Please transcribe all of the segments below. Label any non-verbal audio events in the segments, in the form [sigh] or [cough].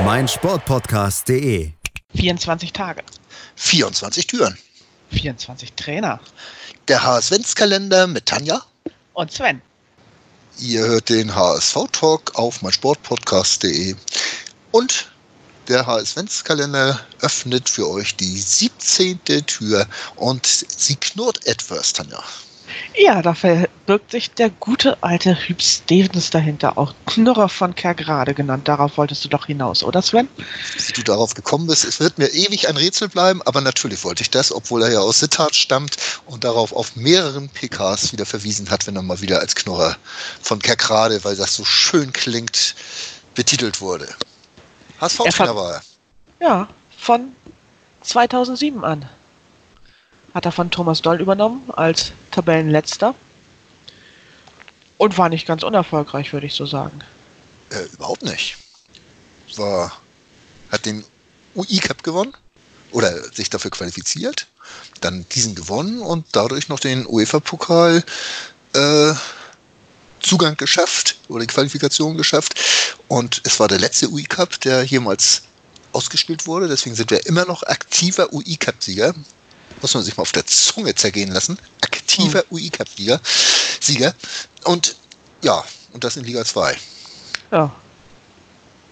meinsportpodcast.de. 24 Tage. 24 Türen. 24 Trainer. Der HSV-Kalender mit Tanja. Und Sven. Ihr hört den HSV-Talk auf meinsportpodcast.de. Und der HSV-Kalender öffnet für euch die 17. Tür und sie knurrt etwas, Tanja. Ja, da verbirgt sich der gute alte Hüb Stevens dahinter, auch Knurrer von Kergrade genannt. Darauf wolltest du doch hinaus, oder Sven? Wie du darauf gekommen bist, es wird mir ewig ein Rätsel bleiben, aber natürlich wollte ich das, obwohl er ja aus Sittard stammt und darauf auf mehreren PKs wieder verwiesen hat, wenn er mal wieder als Knurrer von Kerkrade, weil das so schön klingt, betitelt wurde. HSV-Trainer war er. Ja, von 2007 an hat er von Thomas Doll übernommen als Tabellenletzter und war nicht ganz unerfolgreich, würde ich so sagen. Äh, überhaupt nicht. War, hat den UI Cup gewonnen oder sich dafür qualifiziert, dann diesen gewonnen und dadurch noch den UEFA-Pokal äh, Zugang geschafft oder die Qualifikation geschafft. Und es war der letzte UI Cup, der jemals ausgespielt wurde. Deswegen sind wir immer noch aktiver UI Cup-Sieger muss man sich mal auf der Zunge zergehen lassen. Aktiver hm. UI-Cup-Sieger. Sieger. Und ja, und das in Liga 2. Ja.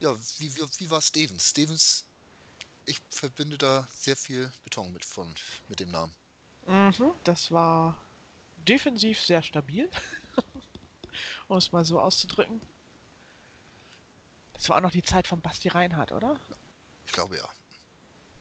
Ja, wie, wie, wie war Stevens? Stevens, ich verbinde da sehr viel Beton mit, von, mit dem Namen. Mhm, das war defensiv sehr stabil, [laughs] um es mal so auszudrücken. Das war auch noch die Zeit von Basti Reinhardt, oder? Ich glaube ja.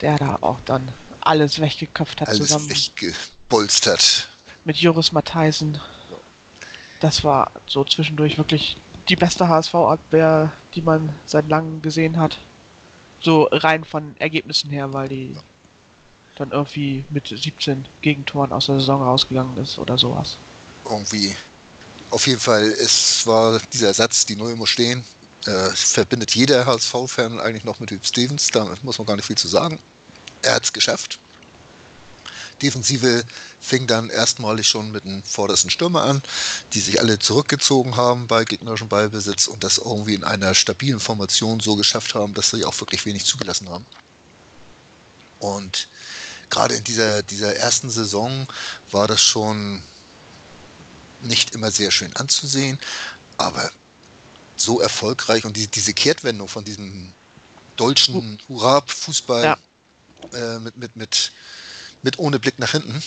Der da auch dann alles weggeköpft hat alles zusammen. weggebolstert. Mit Joris Matheisen. Das war so zwischendurch wirklich die beste HSV-Abwehr, die man seit langem gesehen hat. So rein von Ergebnissen her, weil die dann irgendwie mit 17 Gegentoren aus der Saison rausgegangen ist oder sowas. Irgendwie. Auf jeden Fall, es war dieser Satz, die Null muss stehen. Äh, verbindet jeder HSV-Fan eigentlich noch mit Hüb Stevens. Da muss man gar nicht viel zu sagen er hat es geschafft. Defensive fing dann erstmalig schon mit dem vordersten Stürmer an, die sich alle zurückgezogen haben bei gegnerischem Ballbesitz und das irgendwie in einer stabilen Formation so geschafft haben, dass sie auch wirklich wenig zugelassen haben. Und gerade in dieser, dieser ersten Saison war das schon nicht immer sehr schön anzusehen, aber so erfolgreich und die, diese Kehrtwendung von diesem deutschen Hurra-Fußball ja äh, mit, mit, mit, mit ohne Blick nach hinten,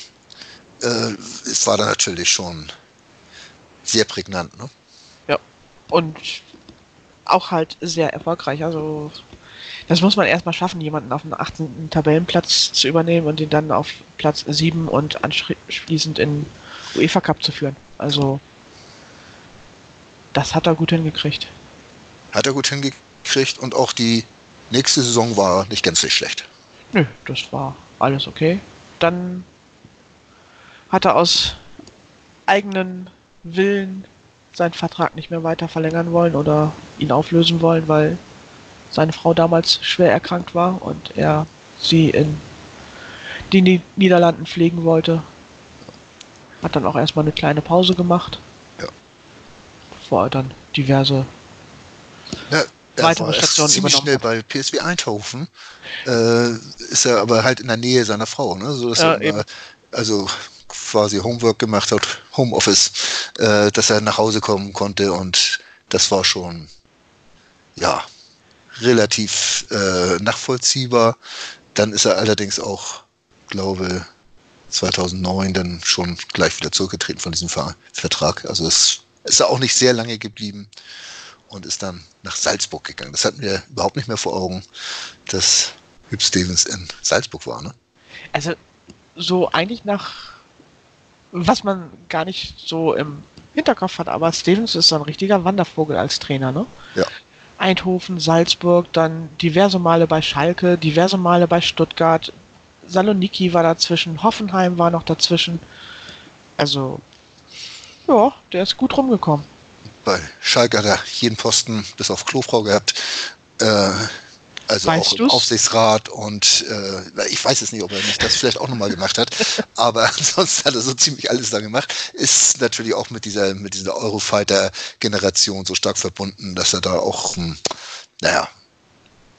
äh, es war da natürlich schon sehr prägnant. Ne? Ja, und auch halt sehr erfolgreich. Also das muss man erstmal schaffen, jemanden auf den 18. Tabellenplatz zu übernehmen und ihn dann auf Platz 7 und anschließend in UEFA Cup zu führen. Also das hat er gut hingekriegt. Hat er gut hingekriegt und auch die nächste Saison war nicht so schlecht. Nö, das war alles okay. Dann hat er aus eigenen Willen seinen Vertrag nicht mehr weiter verlängern wollen oder ihn auflösen wollen, weil seine Frau damals schwer erkrankt war und er sie in die Niederlanden pflegen wollte. Hat dann auch erstmal eine kleine Pause gemacht. Ja. Bevor er dann diverse ja, weitere Stationen ziemlich schnell bei PSW Eindhoven. Äh, ist er aber halt in der Nähe seiner Frau, ne? So dass ja, er immer, also quasi Homework gemacht hat, Homeoffice, äh, dass er nach Hause kommen konnte und das war schon ja relativ äh, nachvollziehbar. Dann ist er allerdings auch, glaube 2009 dann schon gleich wieder zurückgetreten von diesem Vertrag. Also es ist er auch nicht sehr lange geblieben und ist dann nach Salzburg gegangen. Das hatten wir überhaupt nicht mehr vor Augen, dass Hüb Stevens in Salzburg war. Ne? Also so eigentlich nach, was man gar nicht so im Hinterkopf hat, aber Stevens ist so ein richtiger Wandervogel als Trainer. Ne? Ja. Eindhoven, Salzburg, dann diverse Male bei Schalke, diverse Male bei Stuttgart, Saloniki war dazwischen, Hoffenheim war noch dazwischen. Also, ja, der ist gut rumgekommen. Bei Schalke hat er jeden Posten bis auf Klofrau gehabt. Äh, also Weißt auch im du's? Aufsichtsrat und äh, ich weiß es nicht, ob er nicht das vielleicht auch nochmal gemacht hat, [laughs] aber ansonsten hat er so ziemlich alles da gemacht. Ist natürlich auch mit dieser, mit dieser Eurofighter-Generation so stark verbunden, dass er da auch, hm, naja,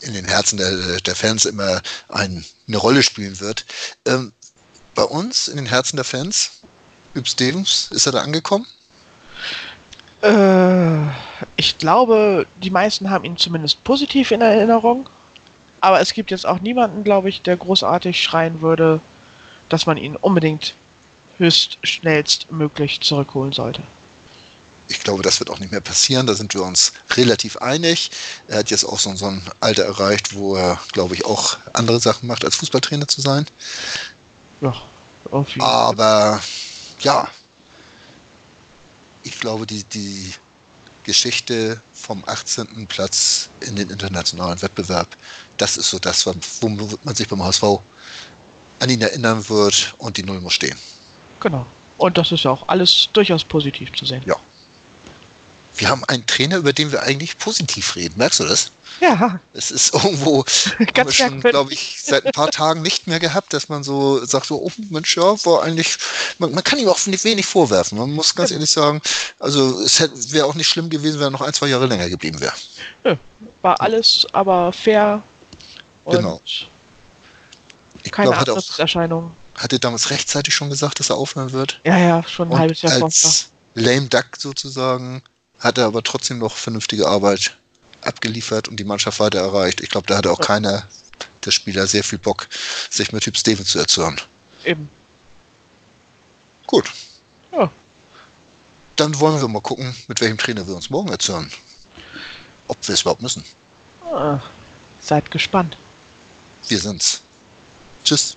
in den Herzen der, der Fans immer ein, eine Rolle spielen wird. Ähm, bei uns, in den Herzen der Fans, Üb Stevens, ist er da angekommen? Äh, ich glaube, die meisten haben ihn zumindest positiv in Erinnerung. Aber es gibt jetzt auch niemanden, glaube ich, der großartig schreien würde, dass man ihn unbedingt höchst schnellstmöglich zurückholen sollte. ich glaube, das wird auch nicht mehr passieren. Da sind wir uns relativ einig. Er hat jetzt auch so, so ein Alter erreicht, wo er, glaube ich, auch andere Sachen macht, als Fußballtrainer zu sein. Ja, irgendwie. Aber ja, ich glaube, die, die Geschichte vom 18. Platz in den internationalen Wettbewerb, das ist so das, womit man sich beim HSV an ihn erinnern wird und die Null muss stehen. Genau. Und das ist ja auch alles durchaus positiv zu sehen. Ja. Wir haben einen Trainer, über den wir eigentlich positiv reden. Merkst du das? Ja, Es ist irgendwo [laughs] haben wir schon, glaube ich, seit ein paar Tagen nicht mehr gehabt, dass man so sagt, so, oh Mensch, ja, war eigentlich, man, man kann ihm auch wenig vorwerfen. Man muss ganz ehrlich sagen, also es wäre auch nicht schlimm gewesen, wenn er noch ein, zwei Jahre länger geblieben wäre. Nö, war alles aber fair Genau. Ich keine glaube, hat, auch, Absatzerscheinung. hat er damals rechtzeitig schon gesagt, dass er aufhören wird. Ja, ja, schon ein Und halbes Jahr vorher. lame duck sozusagen hat er aber trotzdem noch vernünftige Arbeit abgeliefert und die Mannschaft weiter erreicht. Ich glaube, da hatte auch keiner der Spieler sehr viel Bock, sich mit Typ Steven zu erzürnen. Eben. Gut, Ja, dann wollen wir mal gucken, mit welchem Trainer wir uns morgen erzürnen. Ob wir es überhaupt müssen. ah, seid gespannt. Wir sind's. Tschüss.